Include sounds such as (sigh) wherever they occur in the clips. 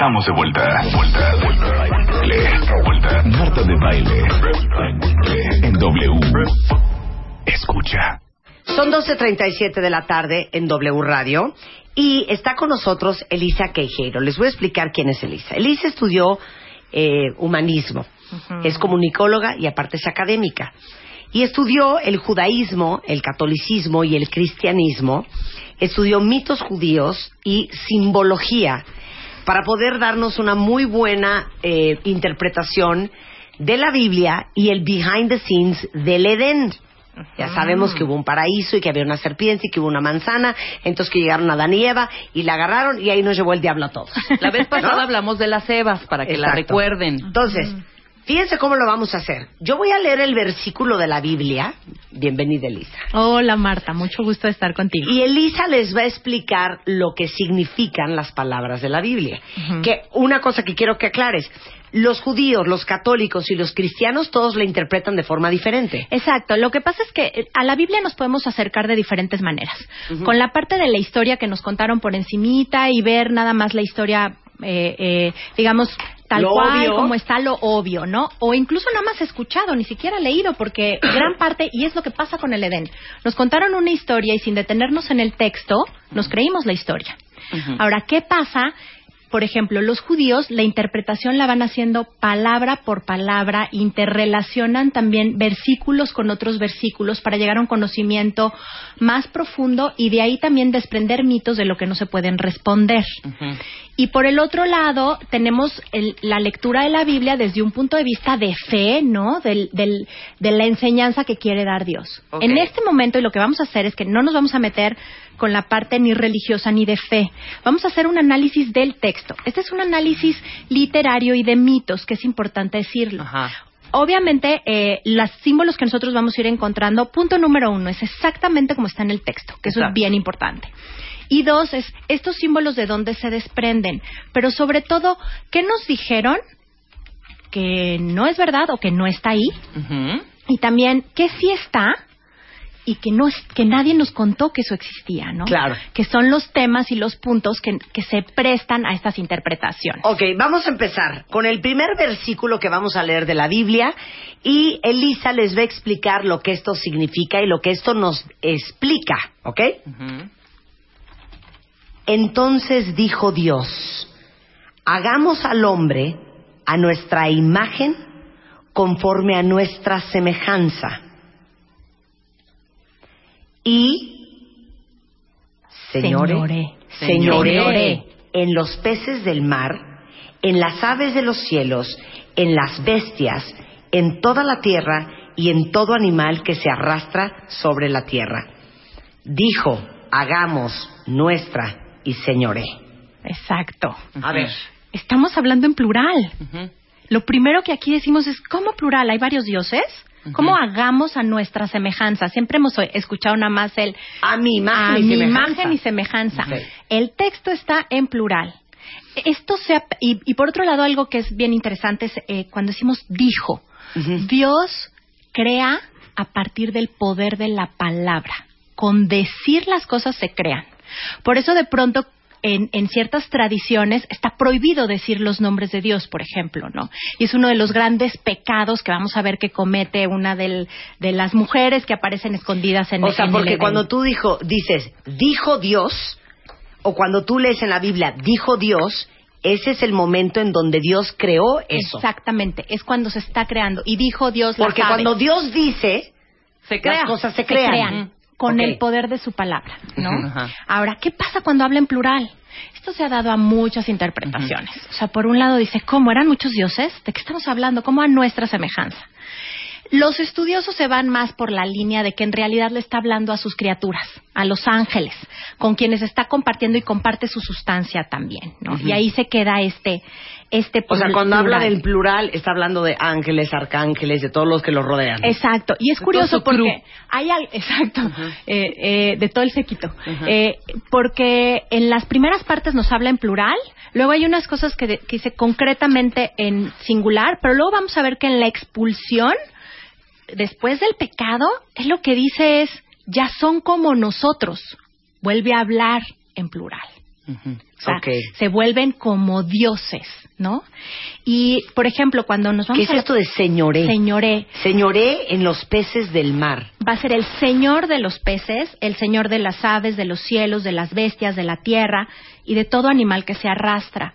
Estamos de vuelta. Vuelta, vuelta, vuelta. Marta de baile. En W. Escucha. Son 12.37 de la tarde en W Radio y está con nosotros Elisa Queijeiro. Les voy a explicar quién es Elisa. Elisa estudió eh, humanismo, es comunicóloga y aparte es académica. Y estudió el judaísmo, el catolicismo y el cristianismo. Estudió mitos judíos y simbología para poder darnos una muy buena eh, interpretación de la Biblia y el behind the scenes del Edén. Ya sabemos que hubo un paraíso y que había una serpiente y que hubo una manzana, entonces que llegaron a Adán y Eva y la agarraron y ahí nos llevó el diablo a todos. La vez (laughs) pasada hablamos de las Evas para que la Exacto. recuerden. Entonces, fíjense cómo lo vamos a hacer. Yo voy a leer el versículo de la Biblia. Bienvenida, Elisa. Hola Marta, mucho gusto de estar contigo. Y Elisa les va a explicar lo que significan las palabras de la Biblia. Que una cosa que quiero que aclares, los judíos, los católicos y los cristianos todos la interpretan de forma diferente. Exacto, lo que pasa es que eh, a la Biblia nos podemos acercar de diferentes maneras. Con la parte de la historia que nos contaron por encimita y ver nada más la historia, eh, eh, digamos, tal Lo cual, obvio. como está lo obvio, ¿no? O incluso nada más escuchado, ni siquiera leído, porque (clears throat) gran parte, y es lo que pasa con el Edén, nos contaron una historia y sin detenernos en el texto, nos creímos la historia. Ahora, ¿qué pasa? Por ejemplo, los judíos la interpretación la van haciendo palabra por palabra, interrelacionan también versículos con otros versículos para llegar a un conocimiento más profundo y de ahí también desprender mitos de lo que no se pueden responder. Y por el otro lado, tenemos el- la lectura de la Biblia desde un punto de vista de fe, ¿no? Del, del- de la enseñanza que quiere dar Dios. En este momento, y lo que vamos a hacer es que no nos vamos a meter con la parte ni religiosa ni de fe. Vamos a hacer un análisis del texto. Este es un análisis literario y de mitos, que es importante decirlo. Ajá. Obviamente, eh, los símbolos que nosotros vamos a ir encontrando, punto número uno, es exactamente como está en el texto, que eso es bien importante. Y dos, es estos símbolos de dónde se desprenden. Pero sobre todo, ¿qué nos dijeron que no es verdad o que no está ahí? Y también, ¿qué sí está? Y que, no, es- que nadie nos contó que eso existía, ¿no? Claro. Que son los temas y los puntos que, que se prestan a estas interpretaciones. Ok, vamos a empezar con el primer versículo que vamos a leer de la Biblia y Elisa les va a explicar lo que esto significa y lo que esto nos explica, ¿ok? Entonces dijo Dios, hagamos al hombre a nuestra imagen conforme a nuestra semejanza. Y señore, Señore. señore, Señore. en los peces del mar, en las aves de los cielos, en las bestias, en toda la tierra y en todo animal que se arrastra sobre la tierra. Dijo, hagamos nuestra y señoré. Exacto. A ver. Estamos hablando en plural. Lo primero que aquí decimos es, ¿cómo plural? ¿Hay varios dioses? ¿Cómo hagamos a nuestra semejanza? Siempre hemos escuchado nada más el A mi imagen a y mi semejanza. imagen y semejanza. El texto está en plural. Esto se ap- y, y por otro lado algo que es bien interesante es eh, cuando decimos dijo. Dios crea a partir del poder de la palabra. Con decir las cosas se crean. Por eso de pronto en, en ciertas tradiciones está prohibido decir los nombres de Dios, por ejemplo, ¿no? Y es uno de los grandes pecados que vamos a ver que comete una del- de las mujeres que aparecen escondidas en O sea, en el porque cuando tú dijo, dices, dijo Dios, o cuando tú lees en la Biblia, dijo Dios, ese es el momento en donde Dios creó eso. Exactamente, es cuando se está creando. Y dijo Dios las Porque aves. cuando Dios dice, Se crea. las cosas se se crean. crean con el poder de su palabra, ¿no? Ahora, ¿qué pasa cuando habla en plural? Esto se ha dado a muchas interpretaciones. O sea, por un lado dice, ¿cómo eran muchos dioses? ¿De qué estamos hablando? ¿Cómo a nuestra semejanza? Los estudiosos se van más por la línea de que en realidad le está hablando a sus criaturas, a los ángeles, con quienes está compartiendo y comparte su sustancia también, ¿no? Y ahí se queda este, este O sea, cuando habla del plural, está hablando de ángeles, arcángeles, de todos los que los rodean. Exacto, y es curioso porque hay al- (laughs) exacto, eh, eh, de todo el séquito, Eh, porque en las primeras partes nos habla en plural, luego hay unas cosas que, de- que dice concretamente en singular, pero luego vamos a ver que en la expulsión, después del pecado, es lo que dice es, ya son como nosotros, vuelve a hablar en plural. O sea, Ok. se vuelven como dioses, ¿no? Y, por ejemplo, cuando nos ¿Qué vamos es a esto de señoré? señoré, Señoré en los peces del mar. va a ser el Señor de los peces, el Señor de las aves, de los cielos, de las bestias, de la tierra y de todo animal que se arrastra.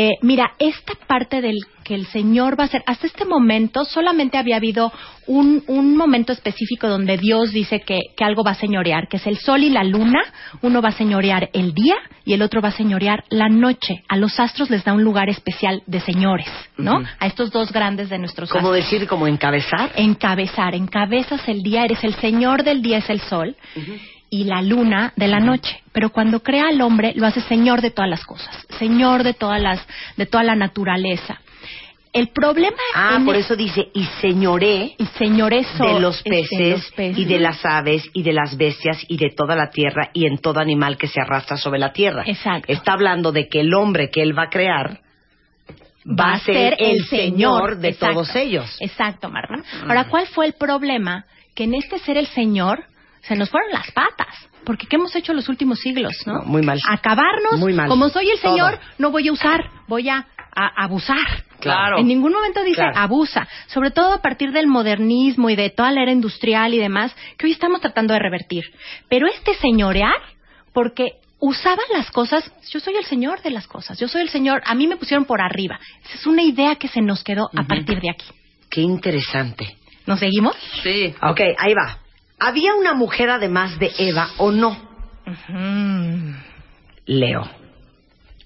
Eh, mira, esta parte del que el Señor va a ser, hasta este momento solamente había habido un, un momento específico donde Dios dice que, que algo va a señorear, que es el sol y la luna, uno va a señorear el día y el otro va a señorear la noche. A los astros les da un lugar especial de señores, ¿no? A estos dos grandes de nuestros ¿Cómo astros decir, como encabezar? encabezar, encabezas el día, eres el señor del día, es el sol, y la luna de la noche. Pero cuando crea al hombre, lo hace señor de todas las cosas, señor de todas las, de toda la naturaleza. El problema Ah, por el- eso dice, y señoré y señoreso de los de peces los peces. y de las aves y de las bestias y de toda la tierra y en todo animal que se arrastra sobre la tierra. Exacto. Está hablando de que el hombre que él va a crear va a ser el señor de Exacto. todos ellos. Exacto, Marta. Ahora, ¿cuál fue el problema? Que en este ser el señor se nos fueron las patas. Porque ¿qué hemos hecho los últimos siglos, no? No, muy mal. Acabarnos. Muy mal. Como soy el Todo. señor, no voy a usar, voy a, a abusar. Claro. En ningún momento dice Claro. abusa, sobre todo a partir del modernismo y de toda la era industrial y demás, que hoy estamos tratando de revertir. Pero este señorear, porque usaba las cosas, yo soy el señor de las cosas, yo soy el señor, a mí me pusieron por arriba. Esa es una idea que se nos quedó a partir de aquí. Qué interesante. ¿Nos seguimos? Sí. Ok, ahí va. ¿Había una mujer además de Eva o no? Leo.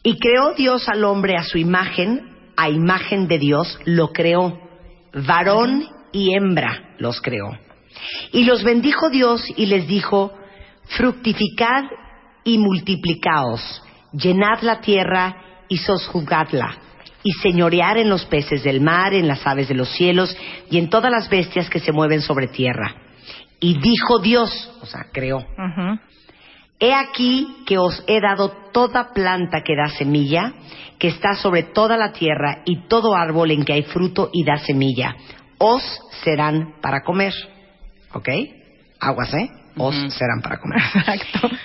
Y creó Dios al hombre a su imagen, a imagen de Dios lo creó. Varón y hembra los creó. Y los bendijo Dios y les dijo, fructificad y multiplicaos, llenad la tierra y sosjugadla, y señorear en los peces del mar, en las aves de los cielos y en todas las bestias que se mueven sobre tierra. Y dijo Dios, o sea, creó, He aquí que os he dado toda planta que da semilla, que está sobre toda la tierra, y todo árbol en que hay fruto y da semilla. Os serán para comer. ¿Ok? Aguas, ¿eh? Os serán para comer.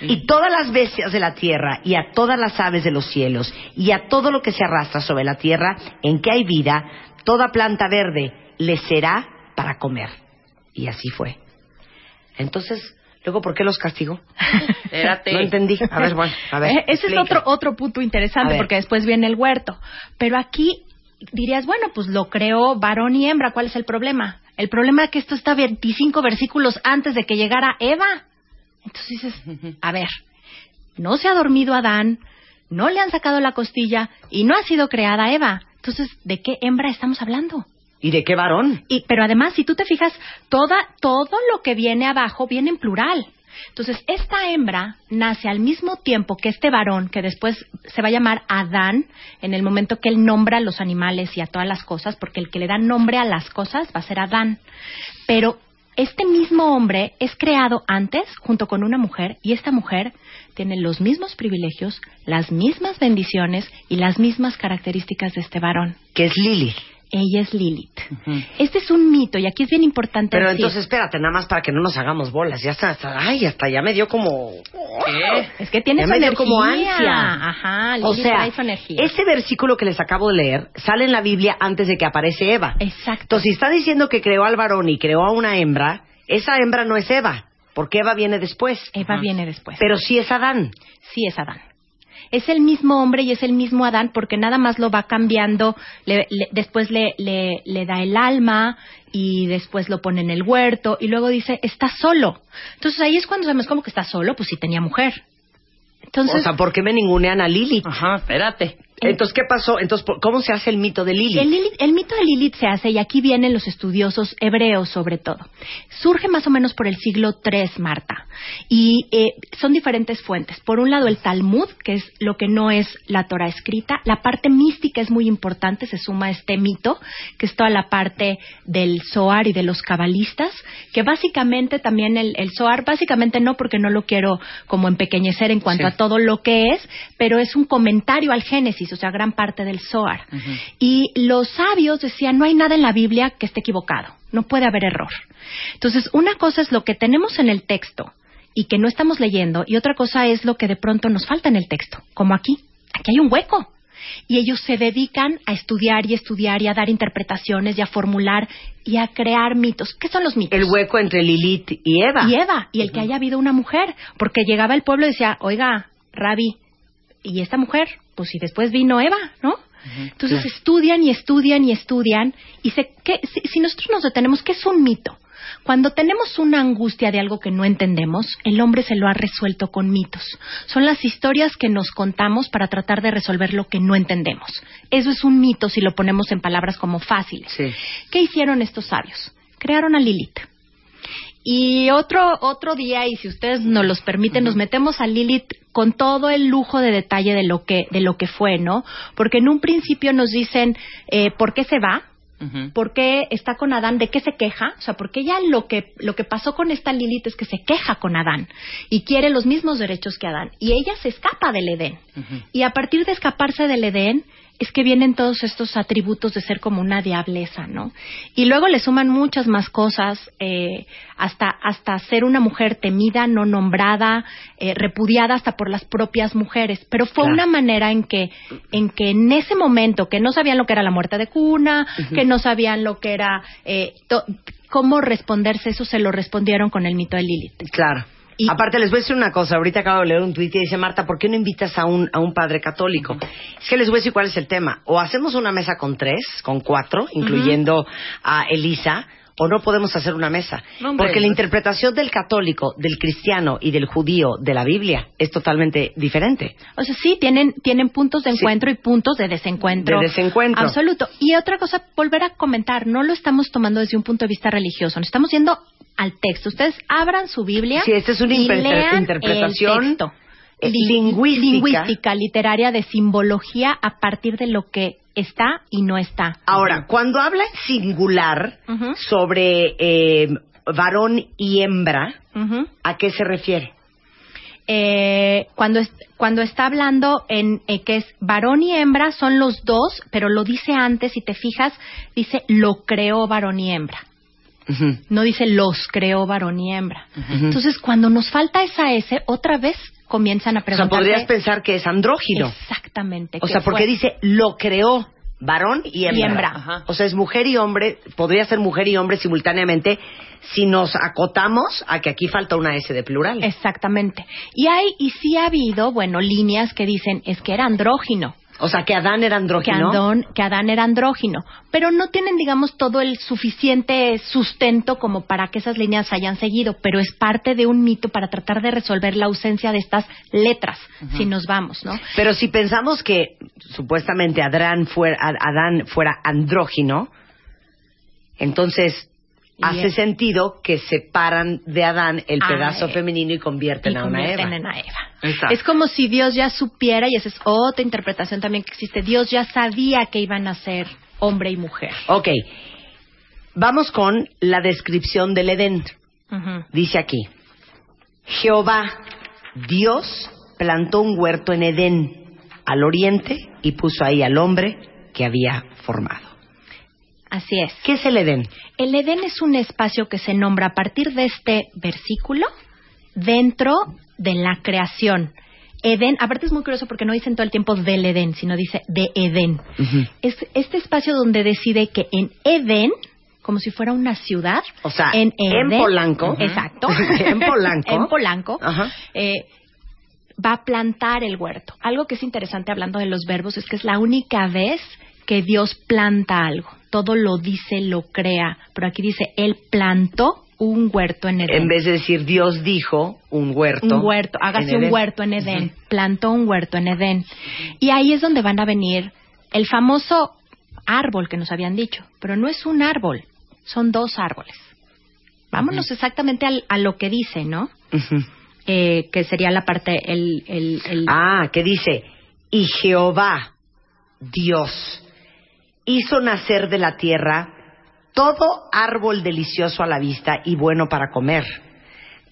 (laughs) Y todas las bestias de la tierra, y a todas las aves de los cielos, y a todo lo que se arrastra sobre la tierra, en que hay vida, toda planta verde les será para comer. Y así fue. Entonces, luego, ¿por qué los castigó? (laughs) Espérate. No entendí. A ver, bueno, a ver. Eh, Ese es otro, otro punto interesante porque después viene el huerto. Pero aquí dirías, bueno, pues lo creó varón y hembra, ¿cuál es el problema? El problema es que esto está 25 versículos antes de que llegara Eva. Entonces dices, (laughs) a ver, no se ha dormido Adán, no le han sacado la costilla y no ha sido creada Eva. Entonces, ¿de qué hembra estamos hablando? ¿Y de qué varón? Y, pero además, si tú te fijas, toda, todo lo que viene abajo viene en plural. Entonces, esta hembra nace al mismo tiempo que este varón, que después se va a llamar Adán, en el momento que él nombra a los animales y a todas las cosas, porque el que le da nombre a las cosas va a ser Adán. Pero este mismo hombre es creado antes junto con una mujer y esta mujer tiene los mismos privilegios, las mismas bendiciones y las mismas características de este varón. Que es Lili. Ella es Lilith. Este es un mito y aquí es bien importante Pero decir- entonces, espérate, nada más para que no nos hagamos bolas. Ya está, está- ay, hasta ya me dio como... ¿Qué? es que tiene su energía. como ansia. Ajá, O Lilith sea, su energía. ese versículo que les acabo de leer sale en la Biblia antes de que aparece Eva. Exacto. Entonces, si está diciendo que creó al varón y creó a una hembra, esa hembra no es Eva, porque Eva viene después. Eva viene después. Pero sí es Adán. sí es Adán. Es el mismo hombre y es el mismo Adán porque nada más lo va cambiando, le- le- después le, le, le da el alma y después lo pone en el huerto y luego dice, está solo. Entonces ahí es cuando sabemos cómo que está solo, pues sí tenía mujer. Entonces, o sea, ¿por qué me ningunean a Lili? Ajá, espérate. Entonces, ¿qué pasó? Entonces, ¿por- ¿cómo se hace el mito de Lilith? El, Lilith- el mito de Lilith se hace, y aquí vienen los estudiosos hebreos sobre todo. Surge más o menos por el siglo III, Marta. Y eh, son diferentes fuentes. Por un lado, el Talmud, que es lo que no es la Torah escrita. La parte mística es muy importante, se suma a este mito, que es toda la parte del Zohar y de los cabalistas, que básicamente también el, el Zohar, básicamente no porque no lo quiero como empequeñecer en cuanto Sí. a todo lo que es, pero es un comentario al Génesis, o sea, gran parte del Zohar. Y los sabios decían, no hay nada en la Biblia que esté equivocado, no puede haber error. Entonces, una cosa es lo que tenemos en el texto y que no estamos leyendo, y otra cosa es lo que de pronto nos falta en el texto, como aquí. Aquí hay un hueco. Y ellos se dedican a estudiar y estudiar y a dar interpretaciones y a formular y a crear mitos. ¿Qué son los mitos? El hueco entre Lilith y Eva. y Eva, y el que haya habido una mujer, porque llegaba el pueblo y decía, oiga, Rabi, y esta mujer, pues si después vino Eva, ¿no? Entonces estudian y estudian y estudian, y se, ¿qué- si, si nosotros nos detenemos, ¿qué es un mito? Cuando tenemos una angustia de algo que no entendemos, el hombre se lo ha resuelto con mitos. Son las historias que nos contamos para tratar de resolver lo que no entendemos. Eso es un mito si lo ponemos en palabras como fáciles. Sí. ¿Qué hicieron estos sabios? Crearon a Lilith. Y otro, otro día, y si ustedes nos los permiten, nos metemos a Lilith con todo el lujo de detalle de lo que, de lo que fue, ¿no? Porque en un principio nos dicen eh, por qué se va, por qué está con Adán, de qué se queja, o sea, porque ella lo que, lo que pasó con esta Lilith es que se queja con Adán y quiere los mismos derechos que Adán. Y ella se escapa del Edén. Y a partir de escaparse del Edén, es que vienen todos estos atributos de ser como una diableza, ¿no? Y luego le suman muchas más cosas, eh, hasta, hasta ser una mujer temida, no nombrada, eh, repudiada hasta por las propias mujeres. Pero fue Claro. una manera en que, en que en ese momento, que no sabían lo que era la muerte de cuna, que no sabían lo que era, eh, to- cómo responderse, eso se lo respondieron con el mito de Lilith. Claro. Y- Aparte, les voy a decir una cosa. Ahorita acabo de leer un tuit y dice, Marta, ¿por qué no invitas a un, a un padre católico? Es que les voy a decir cuál es el tema. O hacemos una mesa con tres, con cuatro, incluyendo a Elisa, o no podemos hacer una mesa. No, hombre. Porque la interpretación del católico, del cristiano y del judío de la Biblia es totalmente diferente. O sea, sí, tienen, tienen puntos de Sí. encuentro y puntos de desencuentro. De desencuentro. Absoluto. Y otra cosa, volver a comentar, no lo estamos tomando desde un punto de vista religioso, nos estamos yendo al texto. Ustedes abran su Biblia. Sí, esta es una y lean interpretación, el texto. Li- lingüística. lingüística, literaria, de simbología a partir de lo que está y no está. Ahora, cuando habla en singular sobre eh, varón y hembra. ¿a qué se refiere? eh, cuando, es- cuando está hablando en eh, que es varón y hembra, son los dos, pero lo dice antes, si te fijas, dice lo creó varón y hembra. No dice los creó varón y hembra. Entonces, cuando nos falta esa S, otra vez comienzan a O sea, preguntar. podrías pensar que es andrógino. Exactamente. O ¿qué sea, porque fue? dice lo creó varón y hembra. Y hembra. O sea, es mujer y hombre, podría ser mujer y hombre simultáneamente si nos acotamos a que aquí falta una S de plural. Exactamente. Y hay, y sí ha habido, bueno, líneas que dicen es que era andrógino. O sea, que Adán era que andrógino. Que Adán era andrógino, pero no tienen, digamos, todo el suficiente sustento como para que esas líneas hayan seguido, pero es parte de un mito para tratar de resolver la ausencia de estas letras, si nos vamos, ¿no? Pero si pensamos que supuestamente Adán fuera, Adán fuera andrógino, entonces hace sentido que separan de Adán el Ah, pedazo eh, femenino y convierten y a una convierten Eva. en a Eva. Es como si Dios ya supiera, y esa es otra interpretación también que existe, Dios ya sabía que iban a ser hombre y mujer. Ok, vamos con la descripción del Edén. Dice aquí, Jehová, Dios, plantó un huerto en Edén, al oriente, y puso ahí al hombre que había formado. Así es. ¿Qué es el Edén? El Edén es un espacio que se nombra a partir de este versículo dentro de la creación. Edén, aparte es muy curioso porque no dicen todo el tiempo del Edén, sino dice de Edén. Es este espacio donde decide que en Edén, como si fuera una ciudad, O sea, en, en Edén- Polanco. exacto, (laughs) En Polanco. en Polanco, eh, va a plantar el huerto. Algo que es interesante hablando de los verbos es que es la única vez que Dios planta algo. Todo lo dice, lo crea. Pero aquí dice, Él plantó un huerto en Edén. En vez de decir Dios dijo un huerto. un huerto, hágase un Edén. huerto en Edén, plantó un huerto en Edén. Y ahí es donde van a venir el famoso árbol que nos habían dicho, pero no es un árbol, son dos árboles. Vámonos exactamente al- a lo que dice, ¿no? Eh, que sería la parte, el... el, el- Ah, que dice, y Jehová, Dios, hizo nacer de la tierra todo árbol delicioso a la vista y bueno para comer.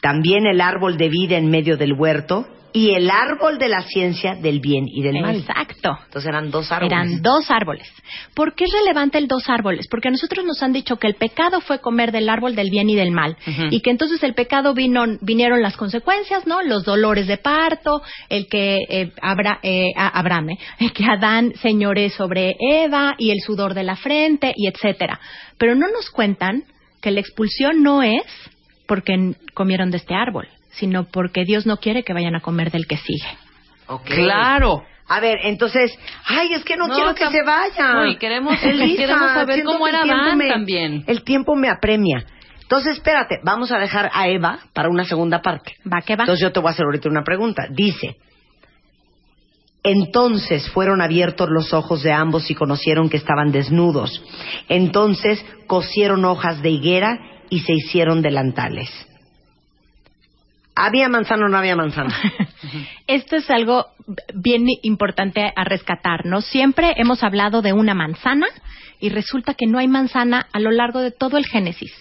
También el árbol de vida en medio del huerto y el árbol de la ciencia del bien y del mal. Exacto. Entonces eran dos árboles. Eran dos árboles. ¿Por qué es relevante el dos árboles? Porque a nosotros nos han dicho que el pecado fue comer del árbol del bien y del mal. Y que entonces el pecado vino, vinieron las consecuencias, ¿no? Los dolores de parto, el que eh, Abra- eh, Abraham, ¿eh? el que Adán señore sobre Eva y el sudor de la frente y etcétera. Pero no nos cuentan que la expulsión no es porque comieron de este árbol, sino porque Dios no quiere que vayan a comer del que sigue. Ok. Claro. A ver, entonces, ay, es que no, No, quiero que se vaya. No, y queremos- Elisa, queremos saber cómo era Adán me- también. El tiempo me apremia. Entonces, espérate, vamos a dejar a Eva para una segunda parte. Va que va. Entonces yo te voy a hacer ahorita una pregunta. Dice, entonces fueron abiertos los ojos de ambos y conocieron que estaban desnudos. Entonces cosieron hojas de higuera y se hicieron delantales. ¿Había manzana o no había manzana? (laughs) Esto es algo bien importante a rescatar, ¿no? Siempre hemos hablado de una manzana y resulta que no hay manzana a lo largo de todo el Génesis.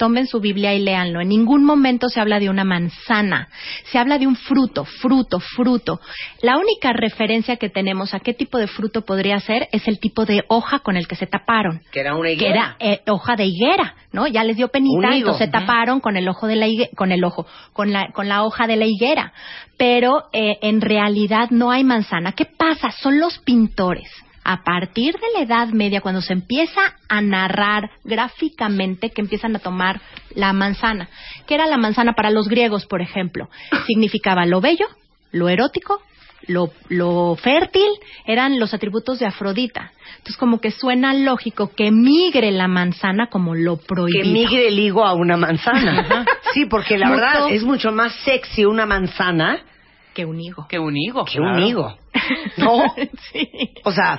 Tomen su Biblia y léanlo. En ningún momento se habla de una manzana. Se habla de un fruto, fruto, fruto. La única referencia que tenemos a qué tipo de fruto podría ser es el tipo de hoja con el que se taparon. que era una Que era eh, hoja de higuera, ¿no? Ya les dio penita, entonces se taparon con el ojo de la higue- con el ojo, con la, con la hoja de la higuera. Pero eh, en realidad no hay manzana. ¿Qué pasa? Son los pintores. A partir de la Edad Media, cuando se empieza a narrar gráficamente que empiezan a tomar la manzana. ¿Qué era la manzana para los griegos, por ejemplo? (coughs) Significaba lo bello, lo erótico, lo, lo fértil, eran los atributos de Afrodita. Entonces, como que suena lógico que migre la manzana como lo que prohibido. migre el higo a una manzana. sí, porque la Mucho. verdad es mucho más sexy una manzana que un higo. Que un higo. que un higo. (laughs) No, sí. o sea,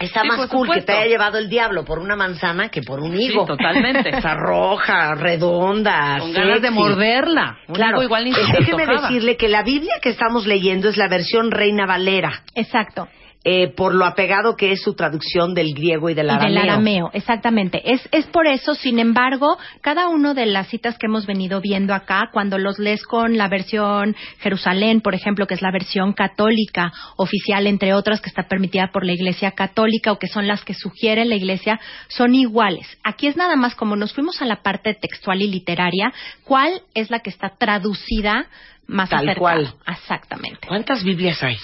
está Sí, más cool que te haya llevado el diablo por una manzana que por un Sí, higo. totalmente. Esa roja, redonda, Con ganas de morderla. Un Claro, higo igual ni déjeme decirle que la Biblia que estamos leyendo es la versión Reina Valera, Exacto. Eh, por lo apegado que es su traducción del griego y del y arameo. del arameo, exactamente. Es, es por eso, sin embargo, cada una de las citas que hemos venido viendo acá, cuando los lees con la versión Jerusalén, por ejemplo, que es la versión católica oficial, entre otras, que está permitida por la Iglesia Católica o que son las que sugiere la Iglesia, son iguales. Aquí es nada más como nos fuimos a la parte textual y literaria, ¿cuál es la que está traducida más Tal cual. Exactamente. ¿Cuántas Biblias hay?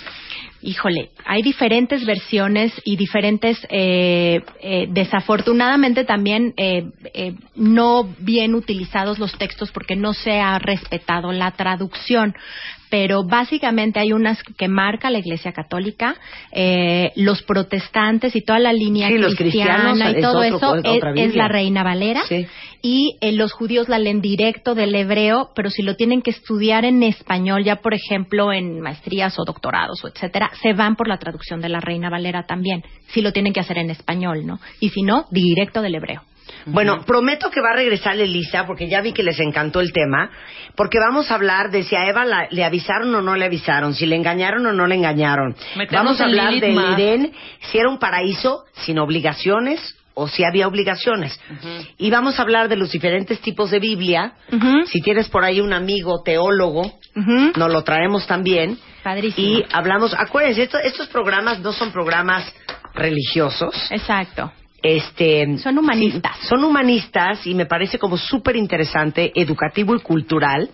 Híjole, hay diferentes versiones y diferentes, eh, eh, desafortunadamente también eh, eh, no bien utilizados los textos porque no se ha respetado la traducción. Pero básicamente hay unas que marca la Iglesia Católica, eh, los protestantes y toda la línea Sí, cristiana y es todo otro- eso es, la Reina Valera Sí. y eh, los judíos la leen directo del hebreo, pero si lo tienen que estudiar en español, ya por ejemplo en maestrías o doctorados o etcétera, se van por la traducción de la Reina Valera también, si lo tienen que hacer en español, ¿no? Y si no, directo del hebreo. Bueno, prometo que va a regresar Elisa, porque ya vi que les encantó el tema, porque vamos a hablar de si a Eva la- le avisaron o no le avisaron, si le engañaron o no le engañaron. Metemos vamos a hablar más. Edén, si era un paraíso sin obligaciones o si había obligaciones. Y vamos a hablar de los diferentes tipos de Biblia. Si tienes por ahí un amigo teólogo, nos lo traemos también. Padrísimo. Y hablamos, acuérdense, esto- estos programas no son programas religiosos. Exacto. Este, Son humanistas. sí, son humanistas y me parece como súper interesante, educativo y cultural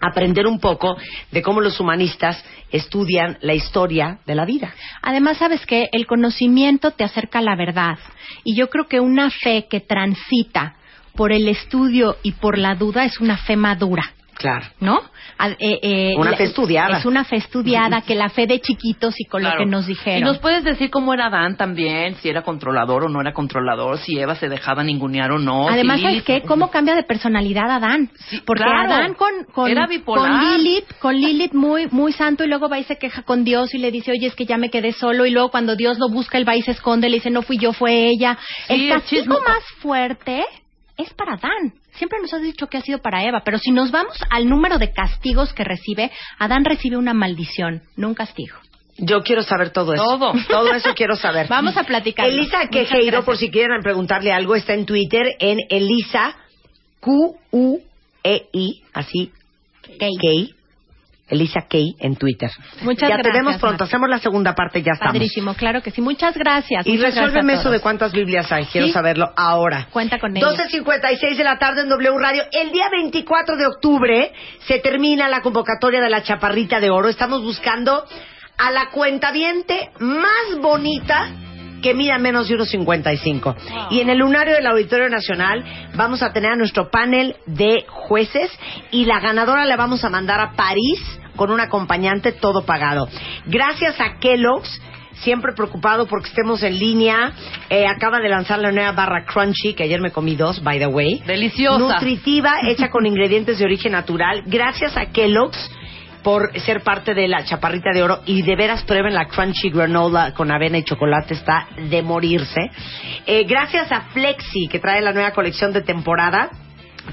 aprender un poco de cómo los humanistas estudian la historia de la vida. Además, sabes que el conocimiento te acerca a la verdad. Y yo creo que una fe que transita por el estudio y por la duda es una fe madura. Claro. ¿no? A- eh, eh, Una fe estudiada. Es una fe estudiada, que la fe de chiquitos y con Claro. lo que nos dijeron. Y nos puedes decir cómo era Adán también, si era controlador o no era controlador, si Eva se dejaba ningunear o no. Además, si ¿sabes qué? (laughs) ¿Cómo cambia de personalidad Adán? Sí, Porque claro. Adán con, con, Era bipolar. con Lilith, con Lilith muy, muy santo y luego va y se queja con Dios y le dice, oye, es que ya me quedé solo y luego cuando Dios lo busca, él va y se esconde, le dice, no fui yo, fue ella. Sí, el el castigo chismo- más fuerte es para Adán. Siempre nos has dicho que ha sido para Eva, pero si nos vamos al número de castigos que recibe, Adán recibe una maldición, no un castigo. Yo quiero saber todo eso. Todo. (laughs) Todo eso quiero saber. Vamos a platicar. Elisa Quejeiro, por si quieren preguntarle algo, está en Twitter en Elisa Q-U-E-I, así, Gay. Key. Elisa Key en Twitter. Muchas ya te gracias, vemos pronto. Marta. Hacemos la segunda parte, ya estamos. Padrísimo, claro que sí. Muchas gracias. Y muchas gracias resuélveme eso de cuántas Biblias hay. Quiero Sí. saberlo ahora. Cuenta con ello. 12.56 de la tarde en W Radio. El día 24 de octubre se termina la convocatoria de la Chaparrita de Oro. Estamos buscando a la cuentaviente más bonita que mida menos de 1.55. Y en el lunario del Auditorio Nacional vamos a tener a nuestro panel de jueces y la ganadora la vamos a mandar a París con un acompañante todo pagado. Gracias a Kellogg's siempre preocupado porque estemos en línea. Eh, acaba de lanzar la nueva barra Crunchy, que ayer me comí dos, by the way. Deliciosa. Nutritiva, hecha con (laughs) ingredientes de origen natural. Gracias a Kellogg's por ser parte de la chaparrita de oro. Y de veras prueben la crunchy granola con avena y chocolate está de morirse. Eh, gracias a Flexi que trae la nueva colección de temporada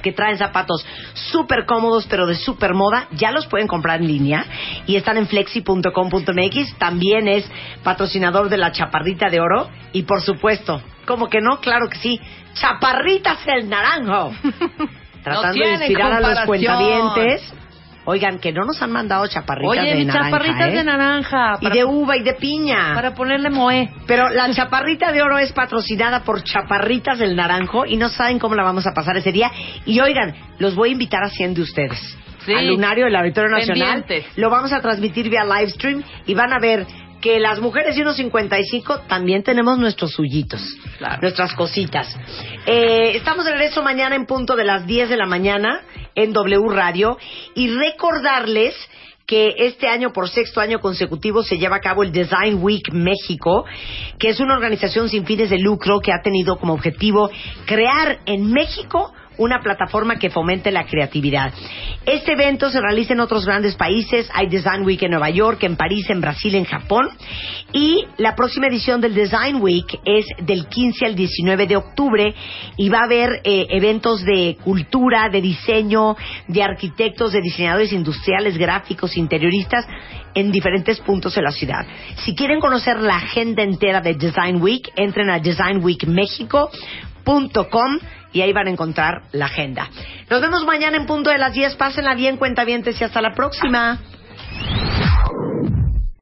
que traen zapatos súper cómodos pero de súper moda, ya los pueden comprar en línea y están en flexi.com.mx, también es patrocinador de la Chaparrita de Oro. Y por supuesto, ¿cómo que no? Claro que sí, Chaparritas el Naranjo. (laughs) Tratando de inspirar a los cuentavientes. Oigan, que no nos han mandado chaparritas Oye, de naranja, chaparritas ¿eh? de naranja. Y de uva y de piña. Para ponerle moe. Pero la chaparrita de oro es patrocinada por Chaparritas del Naranjo y no saben cómo la vamos a pasar ese día. Y oigan, los voy a invitar a 100 de ustedes. Sí. Al lunario del Auditorio Nacional. Pendientes. Lo vamos a transmitir vía live stream y van a ver que las mujeres de unos 55 también tenemos nuestros suyitos, Claro. nuestras cositas. Eh, estamos de regreso mañana en punto de las 10 de la mañana en W Radio y recordarles que este año, por sexto año consecutivo, se lleva a cabo el Design Week México, que es una organización sin fines de lucro que ha tenido como objetivo crear en México una plataforma que fomente la creatividad. Este evento se realiza en otros grandes países. Hay Design Week en Nueva York, en París, en Brasil, en Japón. Y la próxima edición del Design Week es del 15 al 19 de octubre y va a haber eh, eventos de cultura, de diseño, de arquitectos, de diseñadores industriales, gráficos, interioristas en diferentes puntos de la ciudad. Si quieren conocer la agenda entera de Design Week, entren a designweekmexico.com y ahí van a encontrar la agenda. Nos vemos mañana en punto de las 10. Pásenla bien, cuentavientes, y hasta la próxima.